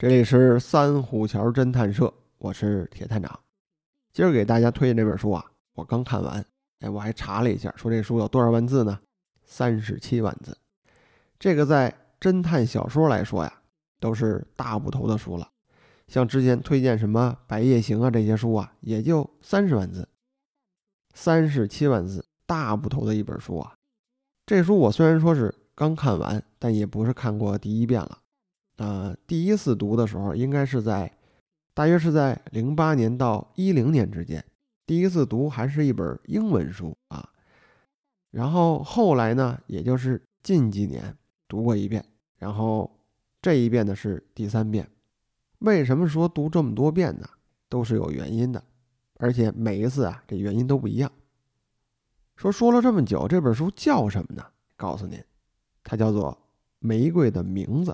这里是三虎桥侦探社，我是铁探长。今儿给大家推荐这本书啊，我刚看完，哎，我还查了一下，说这书有多少万字呢？三十七万字。这个在侦探小说来说呀，都是大部头的书了。像之前推荐什么《白夜行》啊这些书啊，也就三十万字。三十七万字，大部头的一本书啊。这书我虽然说是刚看完，但也不是看过第一遍了。呃，第一次读的时候，应该是在大约是在零八年到一零年之间。第一次读还是一本英文书啊，然后后来呢，也就是近几年读过一遍，然后这一遍呢是第三遍。为什么说读这么多遍呢？都是有原因的，而且每一次啊，这原因都不一样。说说了这么久，这本书叫什么呢？告诉您，它叫做《玫瑰的名字》。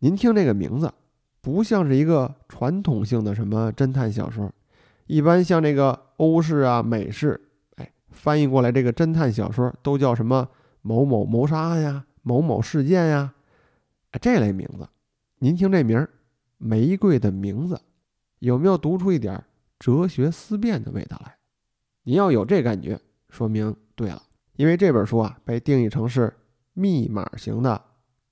您听这个名字，不像是一个传统性的什么侦探小说，一般像这个欧式啊、美式，哎，翻译过来这个侦探小说都叫什么某某谋杀案呀、某某事件呀，哎，这类名字。您听这名儿，《玫瑰的名字》，有没有读出一点哲学思辨的味道来？您要有这感觉，说明对了，因为这本书啊被定义成是密码型的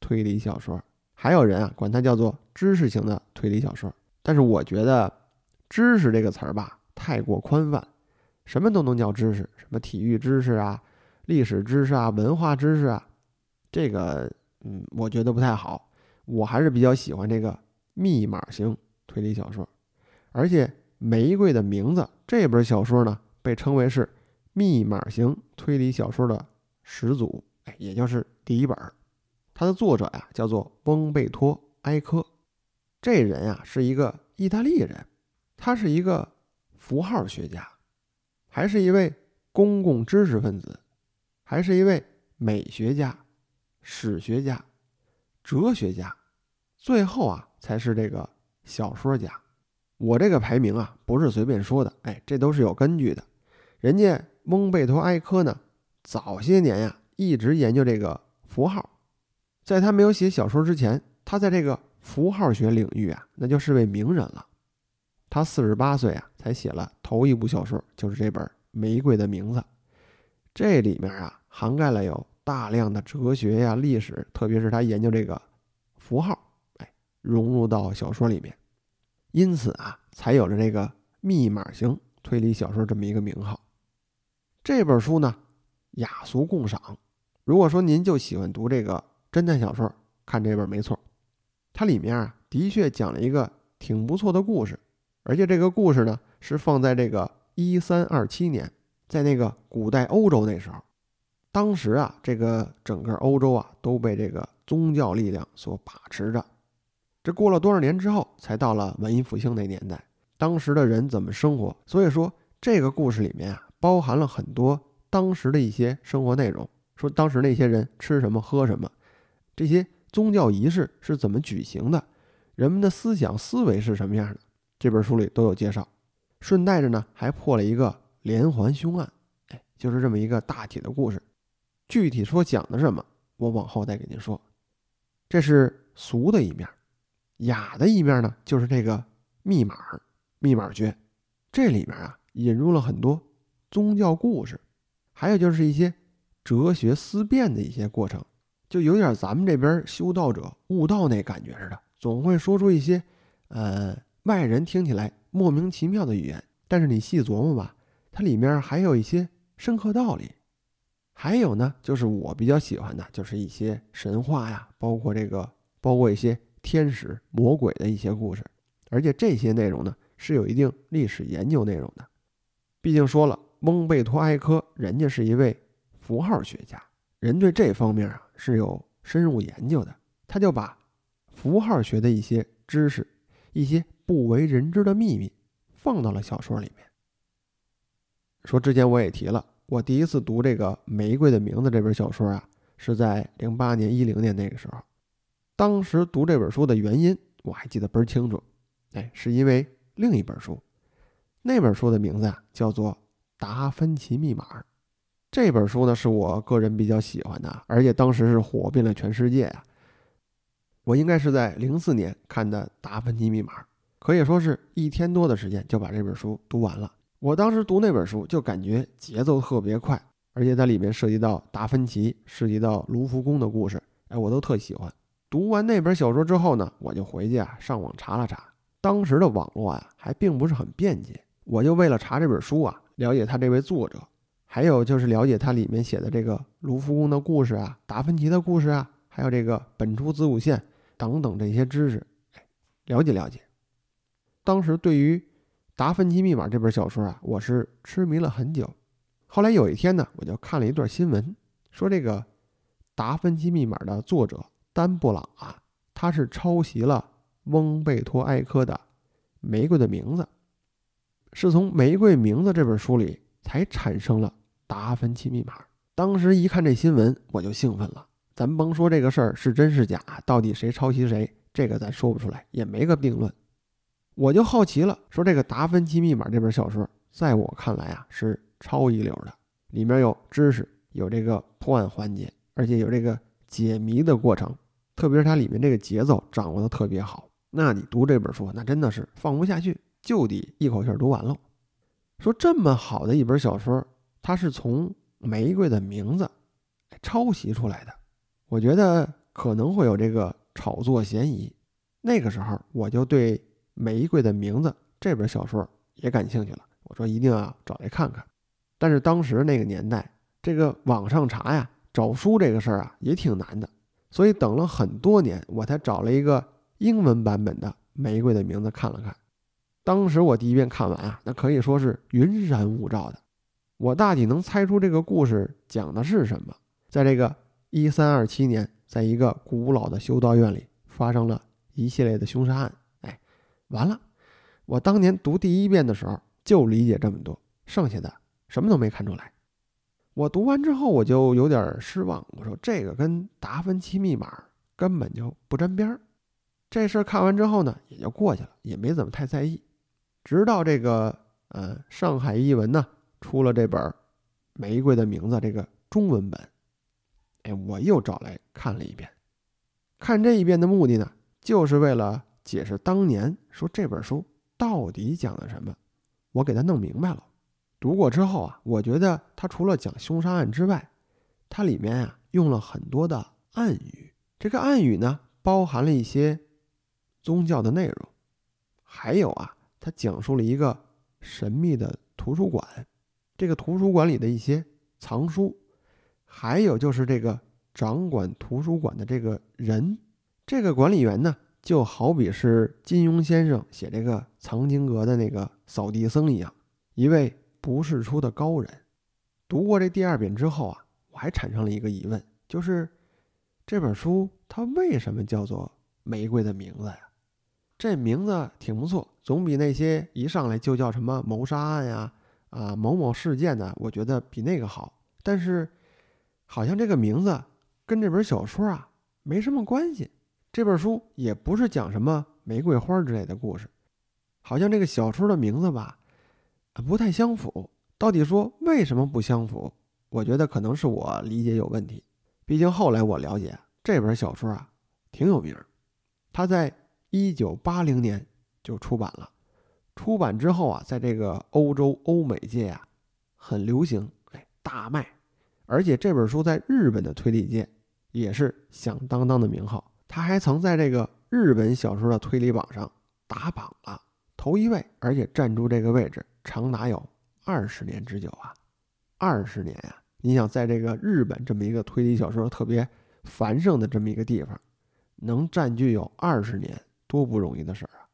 推理小说。还有人啊，管它叫做知识型的推理小说，但是我觉得“知识”这个词儿吧，太过宽泛，什么都能叫知识，什么体育知识啊、历史知识啊、文化知识啊，这个嗯，我觉得不太好。我还是比较喜欢这个密码型推理小说，而且《玫瑰的名字》这本小说呢，被称为是密码型推理小说的始祖，哎，也就是第一本儿。它的作者呀叫做翁贝托·埃科，这人呀是一个意大利人，他是一个符号学家，还是一位公共知识分子，还是一位美学家、史学家、哲学家，最后啊才是这个小说家。我这个排名啊不是随便说的，哎，这都是有根据的。人家翁贝托·埃科呢，早些年呀一直研究这个符号。在他没有写小说之前，他在这个符号学领域啊，那就是位名人了。他四十八岁啊，才写了头一部小说，就是这本《玫瑰的名字》。这里面啊，涵盖了有大量的哲学呀、历史，特别是他研究这个符号，哎，融入到小说里面。因此啊，才有了这个密码型推理小说这么一个名号。这本书呢，雅俗共赏。如果说您就喜欢读这个，侦探小说，看这本没错，它里面啊的确讲了一个挺不错的故事，而且这个故事呢是放在这个一三二七年，在那个古代欧洲那时候，当时啊这个整个欧洲啊都被这个宗教力量所把持着，这过了多少年之后才到了文艺复兴那年代，当时的人怎么生活？所以说这个故事里面啊包含了很多当时的一些生活内容，说当时那些人吃什么喝什么。这些宗教仪式是怎么举行的？人们的思想思维是什么样的？这本书里都有介绍。顺带着呢，还破了一个连环凶案。哎，就是这么一个大体的故事。具体说讲的什么，我往后再给您说。这是俗的一面，雅的一面呢，就是这个密码、密码学。这里面啊，引入了很多宗教故事，还有就是一些哲学思辨的一些过程。就有点咱们这边修道者悟道那感觉似的，总会说出一些，呃，外人听起来莫名其妙的语言，但是你细琢磨吧，它里面还有一些深刻道理。还有呢，就是我比较喜欢的，就是一些神话呀，包括这个，包括一些天使、魔鬼的一些故事，而且这些内容呢是有一定历史研究内容的。毕竟说了，蒙贝托埃科人家是一位符号学家。人对这方面啊是有深入研究的，他就把符号学的一些知识、一些不为人知的秘密放到了小说里面。说之前我也提了，我第一次读这个《玫瑰的名字》这本小说啊，是在零八年、一零年那个时候。当时读这本书的原因我还记得倍儿清楚，哎，是因为另一本书，那本书的名字啊叫做《达芬奇密码》。这本书呢是我个人比较喜欢的，而且当时是火遍了全世界啊。我应该是在零四年看的《达芬奇密码》，可以说是一天多的时间就把这本书读完了。我当时读那本书就感觉节奏特别快，而且它里面涉及到达芬奇、涉及到卢浮宫的故事，哎，我都特喜欢。读完那本小说之后呢，我就回去啊上网查了查。当时的网络啊还并不是很便捷，我就为了查这本书啊，了解他这位作者，还有就是了解它里面写的这个卢浮宫的故事啊、达芬奇的故事啊，还有这个本初子午线。等等这些知识，了解了解。当时对于《达芬奇密码》这本小说啊，我是痴迷了很久。后来有一天呢，我就看了一段新闻，说这个《达芬奇密码》的作者丹布朗啊，他是抄袭了翁贝托埃科的《玫瑰的名字》，是从《玫瑰名字》这本书里才产生了《达芬奇密码》。当时一看这新闻，我就兴奋了。咱甭说这个事儿是真是假，到底谁抄袭谁，这个咱说不出来，也没个定论。我就好奇了，说这个《达芬奇密码》这本小说，在我看来啊是超一流的，里面有知识，有这个破案环节，而且有这个解谜的过程，特别是它里面这个节奏掌握的特别好。那你读这本书，那真的是放不下去，就得一口气读完喽。说这么好的一本小说，它是从《玫瑰的名字》抄袭出来的。我觉得可能会有这个炒作嫌疑，那个时候我就对《玫瑰的名字》这本小说也感兴趣了。我说一定要找来看看，但是当时那个年代，这个网上查呀，找书这个事儿啊也挺难的，所以等了很多年，我才找了一个英文版本的《玫瑰的名字》看了看。当时我第一遍看完啊，那可以说是云山雾罩的，我大体能猜出这个故事讲的是什么，在这个。一三二七年，在一个古老的修道院里，发生了一系列的凶杀案。哎，完了！我当年读第一遍的时候就理解这么多，剩下的什么都没看出来。我读完之后，我就有点失望。我说这个跟《达芬奇密码》根本就不沾边儿。这事儿看完之后呢，也就过去了，也没怎么太在意。直到这个呃，上海译文呢出了这本《玫瑰的名字》这个中文本。哎，我又找来看了一遍，看这一遍的目的呢，就是为了解释当年说这本书到底讲的什么，我给他弄明白了。读过之后啊，我觉得它除了讲凶杀案之外，它里面啊用了很多的暗语，这个暗语呢包含了一些宗教的内容，还有啊，它讲述了一个神秘的图书馆，这个图书馆里的一些藏书。还有就是这个掌管图书馆的这个人，这个管理员呢，就好比是金庸先生写这个藏经阁的那个扫地僧一样，一位不世出的高人。读过这第二遍之后啊，我还产生了一个疑问，就是这本书它为什么叫做《玫瑰的名字》呀？这名字挺不错，总比那些一上来就叫什么谋杀案呀、啊某某事件呢，我觉得比那个好。但是。好像这个名字跟这本小说啊没什么关系，这本书也不是讲什么玫瑰花之类的故事，好像这个小说的名字吧，不太相符。到底说为什么不相符？我觉得可能是我理解有问题。毕竟后来我了解这本小说啊挺有名，它在一九八零年就出版了，出版之后啊，在这个欧洲欧美界啊很流行，哎，大卖。而且这本书在日本的推理界也是响当当的名号，他还曾在这个日本小说的推理榜上打榜了头一位，而且站住这个位置长达有二十年之久啊！二十年呀，你想在这个日本这么一个推理小说特别繁盛的这么一个地方，能占据有二十年，多不容易的事儿啊！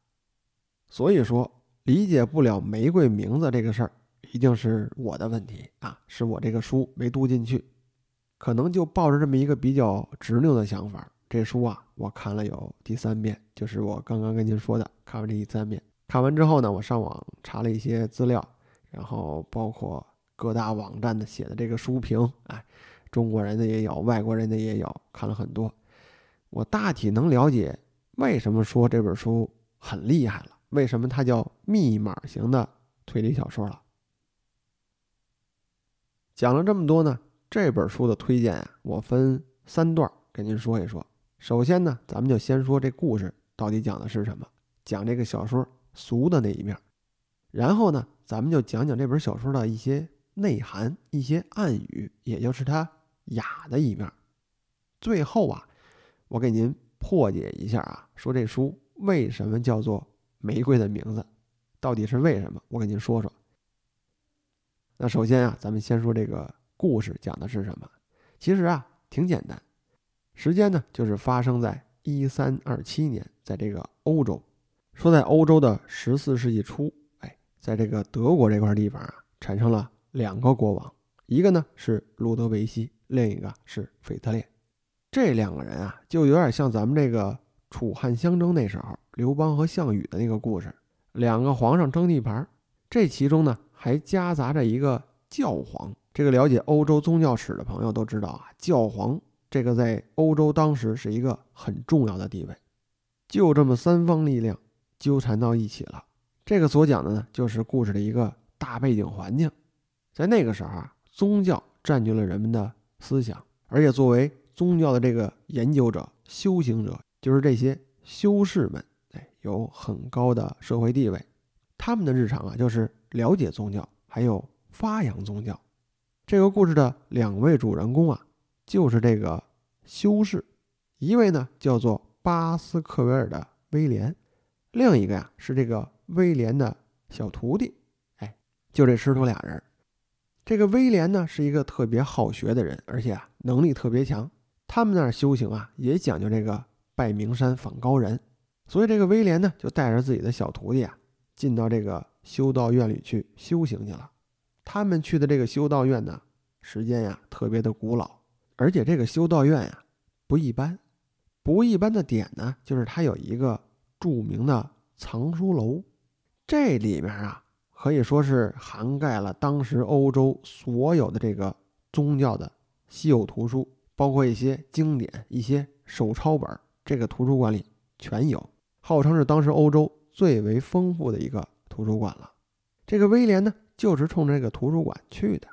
所以说，理解不了玫瑰名字这个事儿。一定是我的问题啊，是我这个书没读进去，可能就抱着这么一个比较执拗的想法。这书啊，我看了有第三遍，就是我刚刚跟您说的，看完这第三遍。看完之后呢，我上网查了一些资料，然后包括各大网站的写的这个书评，哎，中国人的也有，外国人的也有，看了很多，我大体能了解为什么说这本书很厉害了，为什么它叫密码型的推理小说了。讲了这么多呢，这本书的推荐啊，我分三段跟您说一说。首先呢，咱们就先说这故事到底讲的是什么，讲这个小说俗的那一面。然后呢，咱们就讲讲这本小说的一些内涵、一些暗语，也就是它雅的一面。最后啊，我给您破解一下啊，说这书为什么叫做《玫瑰的名字》，到底是为什么？我给您说说。那首先啊，咱们先说这个故事讲的是什么。其实啊，挺简单，时间呢就是发生在一三二七年，在这个欧洲。说在欧洲的十四世纪初，哎，在这个德国这块地方啊，产生了两个国王，一个呢是路德维希，另一个是腓特烈。这两个人啊，就有点像咱们这个楚汉相争那时候刘邦和项羽的那个故事，两个皇上争地盘，这其中呢。还夹杂着一个教皇，这个了解欧洲宗教史的朋友都知道啊，教皇这个在欧洲当时是一个很重要的地位。就这么三方力量纠缠到一起了。这个所讲的呢，就是故事的一个大背景环境。在那个时候啊，宗教占据了人们的思想，而且作为宗教的这个研究者、修行者，就是这些修士们，有很高的社会地位。他们的日常啊，就是了解宗教，还有发扬宗教。这个故事的两位主人公啊，就是这个修士，一位呢叫做巴斯克维尔的威廉，另一个呀是这个威廉的小徒弟。哎，就这师徒俩人。这个威廉呢是一个特别好学的人，而且啊能力特别强。他们那儿修行啊也讲究这个拜名山访高人，所以这个威廉呢就带着自己的小徒弟啊。进到这个修道院里去修行去了。他们去的这个修道院呢，时间呀特别的古老，而且这个修道院呀不一般。不一般的点呢，就是它有一个著名的藏书楼，这里面啊可以说是涵盖了当时欧洲所有的这个宗教的稀有图书，包括一些经典、一些手抄本，这个图书馆里全有，号称是当时欧洲。最为丰富的一个图书馆了。这个威廉呢，就是冲这个图书馆去的。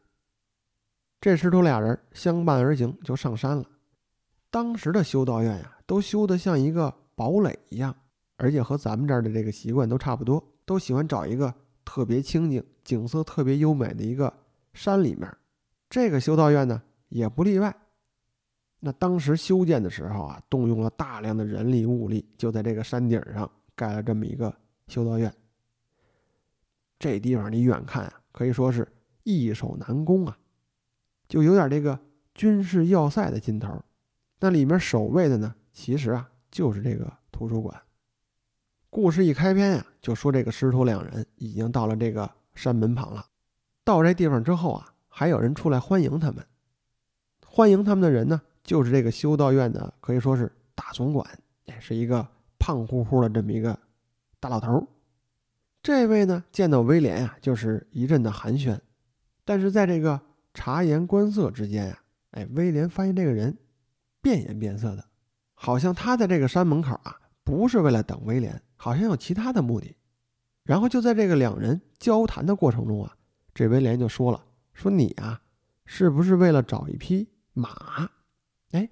这师徒俩人相伴而行，就上山了。当时的修道院呀，都修得像一个堡垒一样，而且和咱们这儿的这个习惯都差不多，都喜欢找一个特别清静、景色特别优美的一个山里面。这个修道院呢，也不例外。那当时修建的时候啊，动用了大量的人力物力，就在这个山顶上。盖了这么一个修道院，这地方你远看啊，可以说是易守难攻啊，就有点这个军事要塞的劲头。那里面守卫的呢，其实啊就是这个图书馆。故事一开篇呀，就说这个师徒两人已经到了这个山门旁了。到这地方之后啊，还有人出来欢迎他们。欢迎他们的人呢，就是这个修道院的，可以说是大总管，也是一个。胖乎乎的这么一个大老头，这位呢见到威廉啊，就是一阵的寒暄。但是在这个察言观色之间啊，哎，威廉发现这个人变颜变色的，好像他在这个山门口啊，不是为了等威廉，好像有其他的目的。然后就在这个两人交谈的过程中啊，这威廉就说了：“说你啊，是不是为了找一匹马？”哎。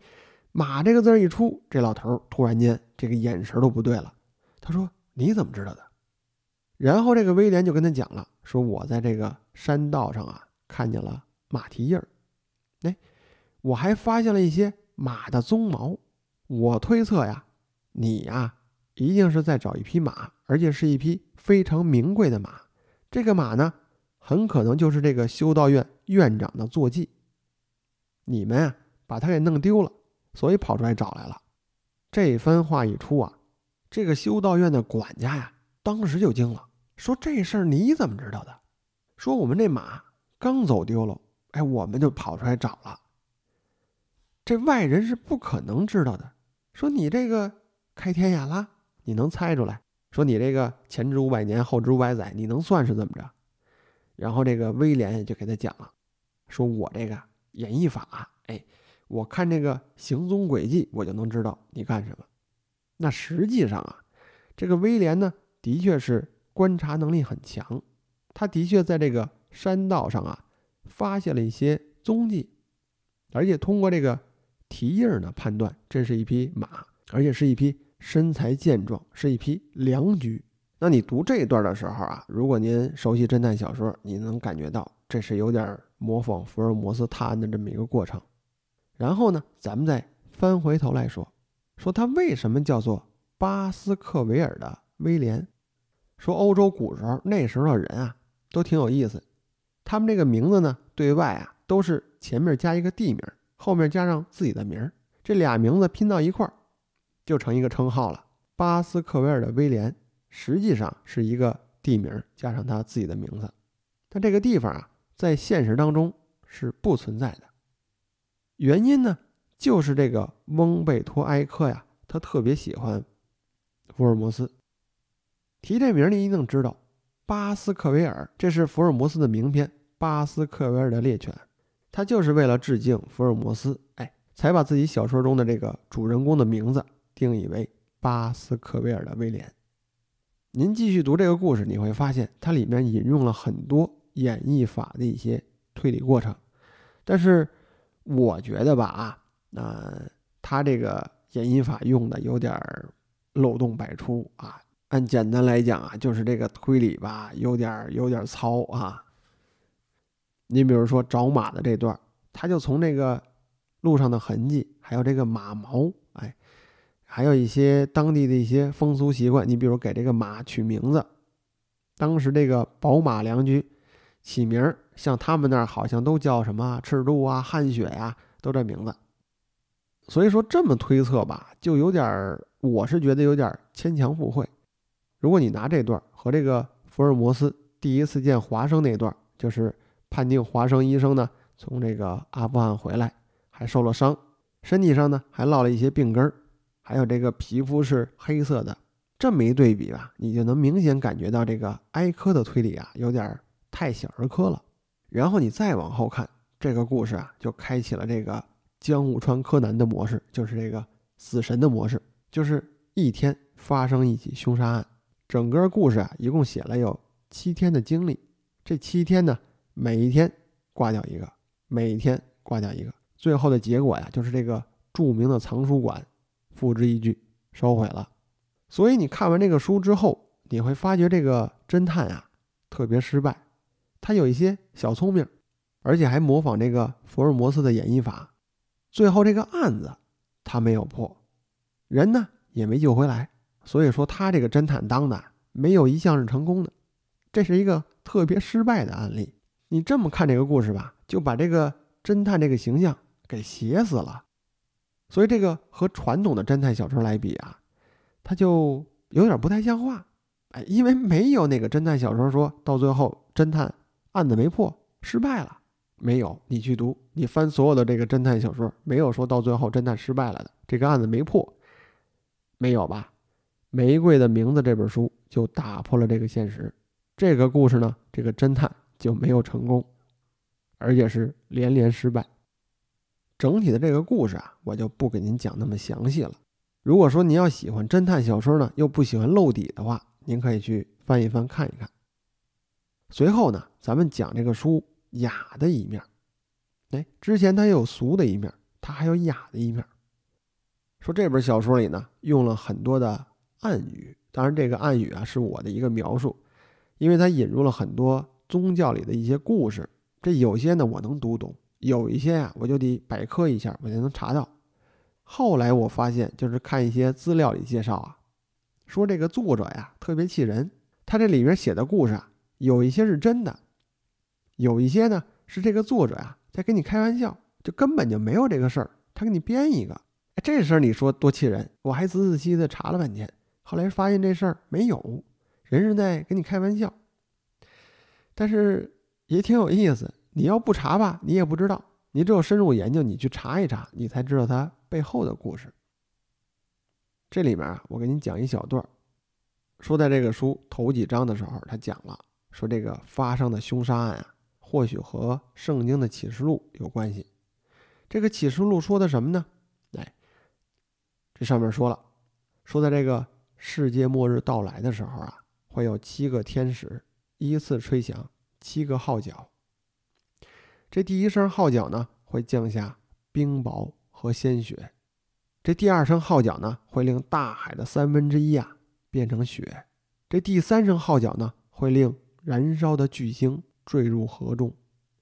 马这个字一出，这老头突然间这个眼神都不对了。他说：“你怎么知道的？”然后这个威廉就跟他讲了，说：“我在这个山道上啊，看见了马蹄印儿，哎，我还发现了一些马的鬃毛。我推测呀，你呀，一定是在找一匹马，而且是一匹非常名贵的马。这个马呢，很可能就是这个修道院院长的坐骑。你们啊，把他给弄丢了。”所以跑出来找来了。这番话一出啊，这个修道院的管家呀，当时就惊了，说：“这事儿你怎么知道的？”说：“我们这马刚走丢了，哎，我们就跑出来找了。这外人是不可能知道的。说你这个开天眼了，你能猜出来？说你这个前知五百年，后知五百载，你能算是怎么着？”然后这个威廉就给他讲了，说：“我这个演绎法，哎。”我看这个行踪轨迹，我就能知道你干什么。那实际上啊，这个威廉呢，的确是观察能力很强。他的确在这个山道上啊，发现了一些踪迹，而且通过这个蹄印呢判断这是一匹马，而且是一匹身材健壮，是一匹良驹。那你读这一段的时候啊，如果您熟悉侦探小说，你能感觉到这是有点模仿福尔摩斯探案的这么一个过程。然后呢，咱们再翻回头来说，说他为什么叫做巴斯克维尔的威廉？说欧洲古时候那时候的人啊，都挺有意思，他们这个名字呢，对外啊都是前面加一个地名，后面加上自己的名儿这俩名字拼到一块儿，就成一个称号了。巴斯克维尔的威廉。实际上是一个地名加上他自己的名字，但这个地方啊，在现实当中是不存在的。原因呢，就是这个翁贝托埃科呀，他特别喜欢福尔摩斯。提这名您一定知道，巴斯克维尔，这是福尔摩斯的名篇《巴斯克维尔的猎犬》，他就是为了致敬福尔摩斯，哎，才把自己小说中的这个主人公的名字定义为巴斯克维尔的威廉。您继续读这个故事，你会发现它里面引用了很多演绎法的一些推理过程，但是我觉得吧啊，那他这个演绎法用的有点漏洞百出啊。按简单来讲啊，就是这个推理吧，有点有点糙啊。你比如说找马的这段，他就从这个路上的痕迹，还有这个马毛，哎。还有一些当地的一些风俗习惯，你比如给这个马取名字，当时这个宝马良驹起名，像他们那儿好像都叫什么赤兔啊、汗血呀，都这名字。所以说这么推测吧，就有点儿，我是觉得有点牵强附会。如果你拿这段和这个福尔摩斯第一次见华生那段，就是判定华生医生呢从这个阿富汗回来，还受了伤，身体上呢还落了一些病根儿。还有这个皮肤是黑色的，这么一对比吧，你就能明显感觉到这个埃科的推理啊，有点太小儿科了。然后你再往后看，这个故事啊，就开启了这个江户川柯南的模式，就是这个死神的模式，就是一天发生一起凶杀案。整个故事啊，一共写了有七天的经历，这七天呢，每一天挂掉一个，每一天挂掉一个，最后的结果呀，就是这个著名的藏书馆。付之一炬，烧毁了。所以你看完这个书之后，你会发觉这个侦探啊特别失败。他有一些小聪明，而且还模仿这个福尔摩斯的演绎法。最后这个案子他没有破，人呢也没救回来。所以说他这个侦探当的没有一项是成功的，这是一个特别失败的案例。你这么看这个故事吧，就把这个侦探这个形象给写死了。所以这个和传统的侦探小说来比啊，他就有点不太像话，哎，因为没有那个侦探小说说到最后侦探案子没破失败了，没有。你去读，你翻所有的这个侦探小说，没有说到最后侦探失败了的，这个案子没破，没有吧？《玫瑰的名字》这本书就打破了这个现实，这个故事呢，这个侦探就没有成功，而且是连连失败。整体的这个故事啊，我就不给您讲那么详细了。如果说您要喜欢侦探小说呢，又不喜欢露底的话，您可以去翻一翻看一看。随后呢，咱们讲这个书雅的一面。哎，之前它有俗的一面，它还有雅的一面。说这本小说里呢，用了很多的暗语，当然这个暗语啊是我的一个描述，因为它引入了很多宗教里的一些故事，这有些呢我能读懂。有一些呀，我就得百科一下，我才能查到。后来我发现，就是看一些资料里介绍啊，说这个作者呀特别气人，他这里面写的故事啊，有一些是真的，有一些呢是这个作者呀在跟你开玩笑，就根本就没有这个事儿，他给你编一个。哎，这事儿你说多气人！我还仔仔细细的查了半天，后来发现这事儿没有，人是在跟你开玩笑。但是也挺有意思。你要不查吧，你也不知道。你只有深入研究，你去查一查，你才知道它背后的故事。这里面啊，我给你讲一小段儿说在这个书头几章的时候，他讲了，说这个发生的凶杀案啊，或许和圣经的启示录有关系。这个启示录说的什么呢？哎，这上面说了，说在这个世界末日到来的时候啊，会有七个天使依次吹响七个号角。这第一声号角呢，会降下冰雹和鲜血。这第二声号角呢，会令大海的三分之一啊变成雪；这第三声号角呢，会令燃烧的巨星坠入河中；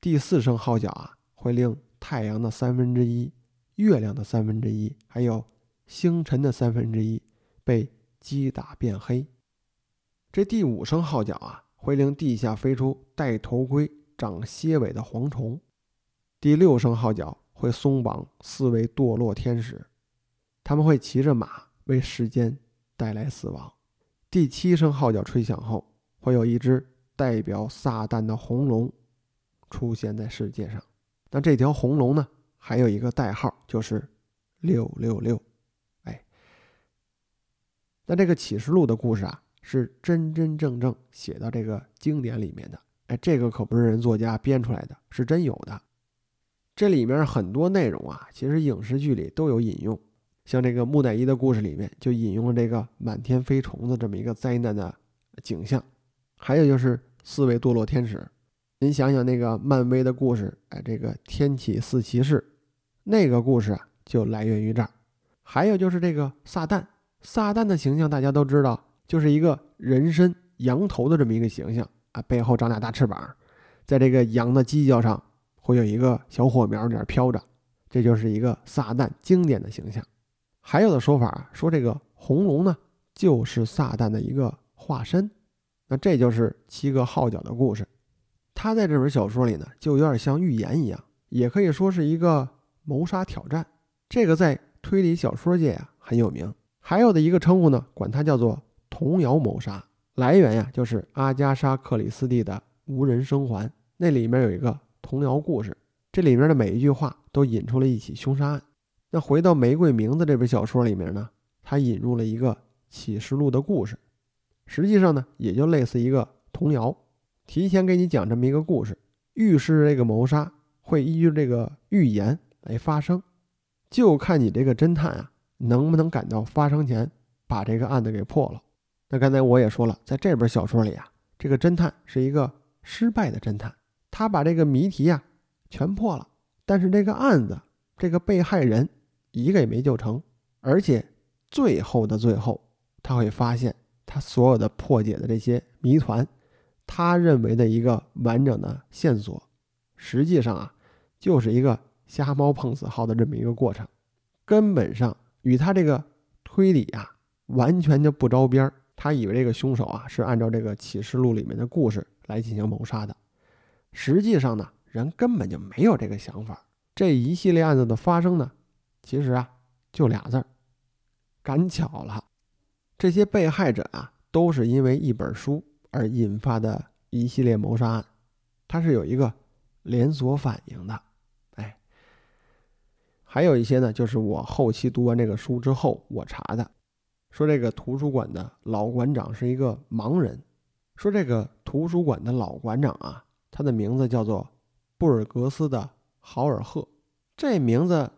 第四声号角啊，会令太阳的三分之一、月亮的三分之一，还有星辰的三分之一被击打变黑。这第五声号角啊，会令地下飞出戴头盔、长蝎尾的蝗虫；第六声号角会松绑四位堕落天使。他们会骑着马为世间带来死亡。第七声号角吹响后，会有一只代表撒旦的红龙出现在世界上。那这条红龙呢，还有一个代号，就是六六六。哎，那这个启示录的故事啊，是真真正正写到这个经典里面的。哎，这个可不是人作家编出来的，是真有的。这里面很多内容啊，其实影视剧里都有引用。像这个木乃伊的故事里面，就引用了这个满天飞虫子这么一个灾难的景象，还有就是四位堕落天使。您想想那个漫威的故事，哎，这个天启四骑士，那个故事啊就来源于这儿。还有就是这个撒旦，撒旦的形象大家都知道，就是一个人身羊头的这么一个形象啊，背后长俩大翅膀，在这个羊的犄角上会有一个小火苗在那飘着，这就是一个撒旦经典的形象。还有的说法说，这个红龙呢，就是撒旦的一个化身。那这就是七个号角的故事。他在这本小说里呢，就有点像预言一样，也可以说是一个谋杀挑战。这个在推理小说界啊很有名。还有的一个称呼呢，管它叫做童谣谋杀。来源呀，就是阿加莎·克里斯蒂的《无人生还》，那里面有一个童谣故事，这里面的每一句话都引出了一起凶杀案。那回到《玫瑰名字》这本小说里面呢，它引入了一个启示录的故事，实际上呢，也就类似一个童谣，提前给你讲这么一个故事，预示这个谋杀会依据这个预言来发生，就看你这个侦探啊，能不能赶到发生前把这个案子给破了。那刚才我也说了，在这本小说里啊，这个侦探是一个失败的侦探，他把这个谜题呀全破了，但是这个案子，这个被害人。一个也没救成，而且最后的最后，他会发现他所有的破解的这些谜团，他认为的一个完整的线索，实际上啊，就是一个瞎猫碰死耗的这么一个过程，根本上与他这个推理啊完全就不着边儿。他以为这个凶手啊是按照这个启示录里面的故事来进行谋杀的，实际上呢，人根本就没有这个想法。这一系列案子的发生呢。其实啊，就俩字儿，赶巧了。这些被害者啊，都是因为一本书而引发的一系列谋杀案，它是有一个连锁反应的。哎，还有一些呢，就是我后期读完这个书之后，我查的，说这个图书馆的老馆长是一个盲人，说这个图书馆的老馆长啊，他的名字叫做布尔格斯的豪尔赫，这名字。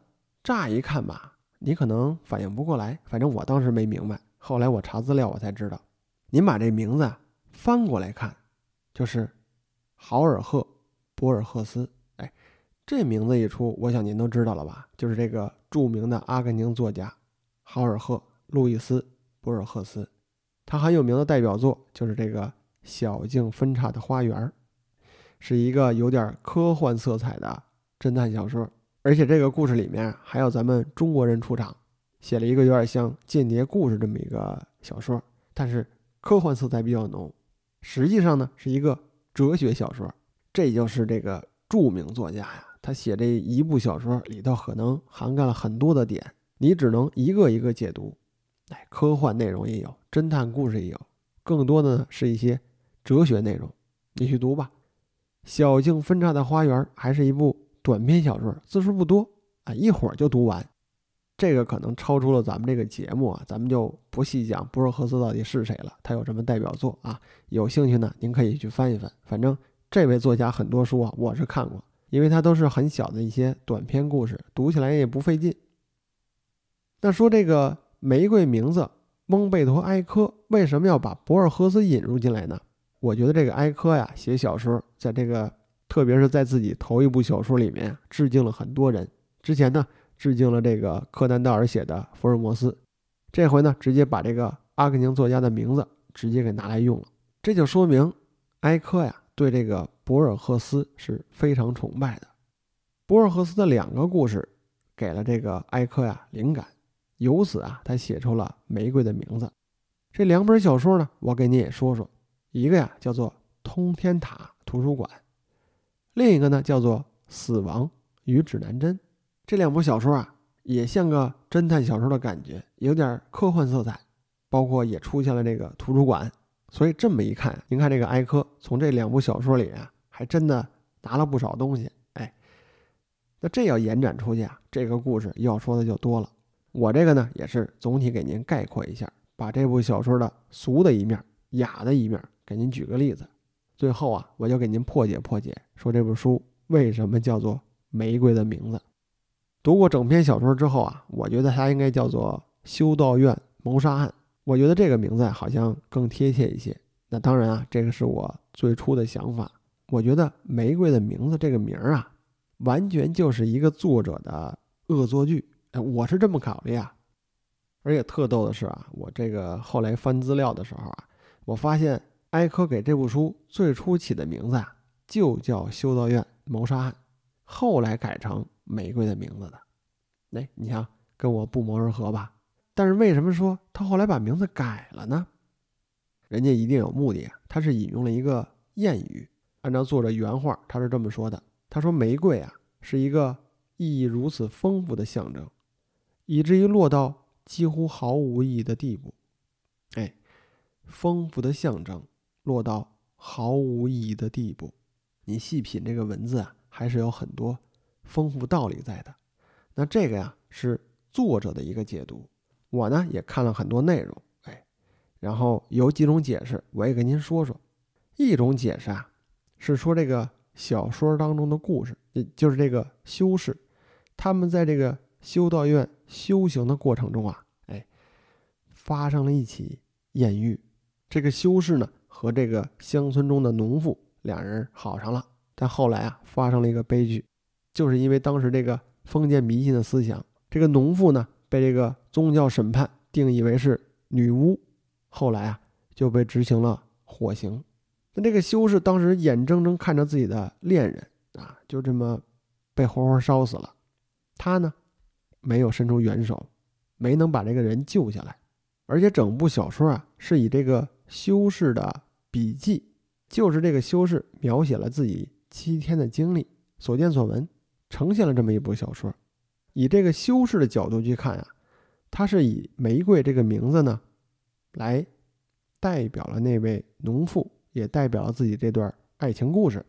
乍一看吧，你可能反应不过来，反正我当时没明白。后来我查资料，我才知道，您把这名字翻过来看，就是豪尔赫·博尔赫斯。哎，这名字一出，我想您都知道了吧？就是这个著名的阿根廷作家豪尔赫·路易斯·博尔赫斯。他很有名的代表作就是这个《小径分岔的花园》，是一个有点科幻色彩的侦探小说。而且这个故事里面还有咱们中国人出场，写了一个有点像间谍故事这么一个小说，但是科幻色彩比较浓。实际上呢是一个哲学小说，这就是这个著名作家呀，他写这一部小说里头可能涵盖了很多的点，你只能一个一个解读。哎，科幻内容也有，侦探故事也有，更多的呢是一些哲学内容，你去读吧。小径分岔的花园还是一部。短篇小说字数不多啊，一会儿就读完。这个可能超出了咱们这个节目啊，咱们就不细讲博尔赫斯到底是谁了，他有什么代表作啊？有兴趣呢，您可以去翻一翻。反正这位作家很多书啊，我是看过，因为他都是很小的一些短篇故事，读起来也不费劲。那说这个玫瑰名字翁贝托埃科为什么要把博尔赫斯引入进来呢？我觉得这个埃科呀，写小说在这个。特别是在自己头一部小说里面致敬了很多人。之前呢，致敬了这个柯南道尔写的《福尔摩斯》，这回呢直接把这个阿根廷作家的名字直接给拿来用了，这就说明埃科呀对这个博尔赫斯是非常崇拜的。博尔赫斯的两个故事给了这个埃科呀灵感，由此啊他写出了《玫瑰的名字》。这两本小说呢，我给你也说说，一个呀叫做《通天塔图书馆》，另一个呢叫做《死亡与指南针》。这两部小说啊，也像个侦探小说的感觉，有点科幻色彩，包括也出现了这个图书馆。所以这么一看，您看这个埃科从这两部小说里啊，还真的拿了不少东西。哎，那这要延展出去啊，这个故事要说的就多了。我这个呢，也是总体给您概括一下，把这部小说的俗的一面、雅的一面给您举个例子。最后啊，我就给您破解破解，说这部书为什么叫做《玫瑰的名字》。读过整篇小说之后啊，我觉得它应该叫做《修道院谋杀案》。我觉得这个名字好像更贴切一些。那当然啊，这个是我最初的想法。我觉得《玫瑰的名字》这个名儿啊，完全就是一个作者的恶作剧。哎，我是这么考虑啊。而且特逗的是啊，我这个后来翻资料的时候啊，我发现埃科给这部书最初起的名字啊，就叫《修道院谋杀案》，后来改成。玫瑰的名字的，哎，你看跟我不谋而合吧？但是为什么说他后来把名字改了呢？人家一定有目的啊！他是引用了一个谚语，按照作者原话，他是这么说的：“他说玫瑰啊，是一个意义如此丰富的象征，以至于落到几乎毫无意义的地步。”哎，丰富的象征落到毫无意义的地步，你细品这个文字啊，还是有很多。丰富道理在的，那这个呀是作者的一个解读，我呢也看了很多内容，哎，然后有几种解释，我也跟您说说。一种解释啊，是说这个小说当中的故事，也就是这个修士，他们在这个修道院修行的过程中啊，哎，发生了一起艳遇。这个修士呢和这个乡村中的农妇两人好上了，但后来啊发生了一个悲剧。就是因为当时这个封建迷信的思想，这个农妇呢被这个宗教审判定义为是女巫，后来啊就被执行了火刑。那这个修士当时眼睁睁看着自己的恋人啊就这么被活活烧死了，他呢没有伸出援手，没能把这个人救下来。而且整部小说啊是以这个修士的笔记，就是这个修士描写了自己七天的经历、所见所闻。呈现了这么一部小说，以这个修饰的角度去看啊，他是以玫瑰这个名字呢，来代表了那位农妇，也代表了自己这段爱情故事，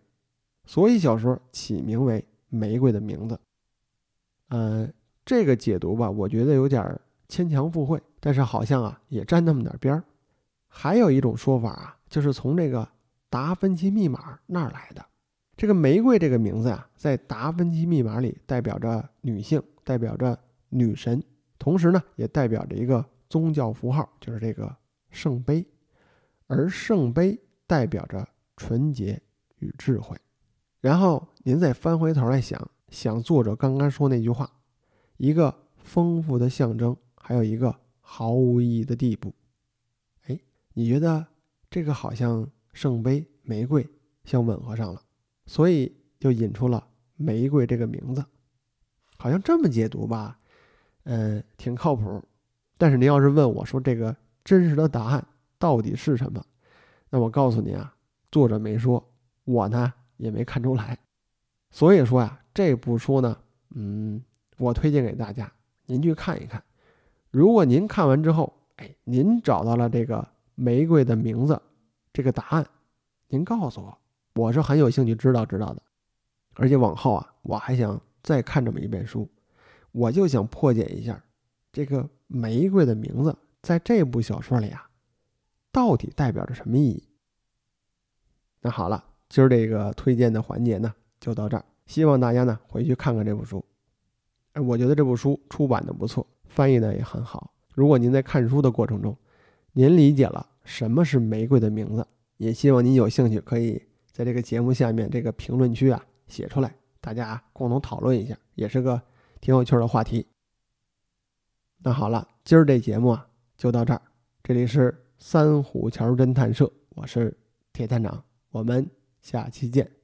所以小说起名为《玫瑰的名字》。呃，这个解读吧，我觉得有点牵强附会，但是好像啊也沾那么点边儿。还有一种说法啊，就是从这个达芬奇密码那儿来的。这个玫瑰这个名字啊，在达芬奇密码里代表着女性，代表着女神，同时呢，也代表着一个宗教符号，就是这个圣杯，而圣杯代表着纯洁与智慧。然后您再翻回头来想想，作者刚刚说那句话，一个丰富的象征，还有一个毫无意义的地步。哎，你觉得这个好像圣杯、玫瑰相吻合上了？所以就引出了玫瑰这个名字，好像这么解读吧，嗯，挺靠谱。但是您要是问我说这个真实的答案到底是什么，那我告诉您啊，作者没说，我呢也没看出来。所以说呀，这部书呢，嗯，我推荐给大家，您去看一看。如果您看完之后，哎，您找到了这个玫瑰的名字这个答案，您告诉我。我是很有兴趣知道知道的，而且往后啊，我还想再看这么一本书，我就想破解一下这个玫瑰的名字在这部小说里啊，到底代表着什么意义。那好了，今儿这个推荐的环节呢，就到这儿，希望大家呢回去看看这部书。哎，我觉得这部书出版的不错，翻译的也很好。如果您在看书的过程中，您理解了什么是玫瑰的名字，也希望您有兴趣可以。在这个节目下面这个评论区啊，写出来，大家共同讨论一下，也是个挺有趣的话题。那好了，今儿这节目啊就到这儿。这里是三虎桥侦探社，我是铁探长，我们下期见。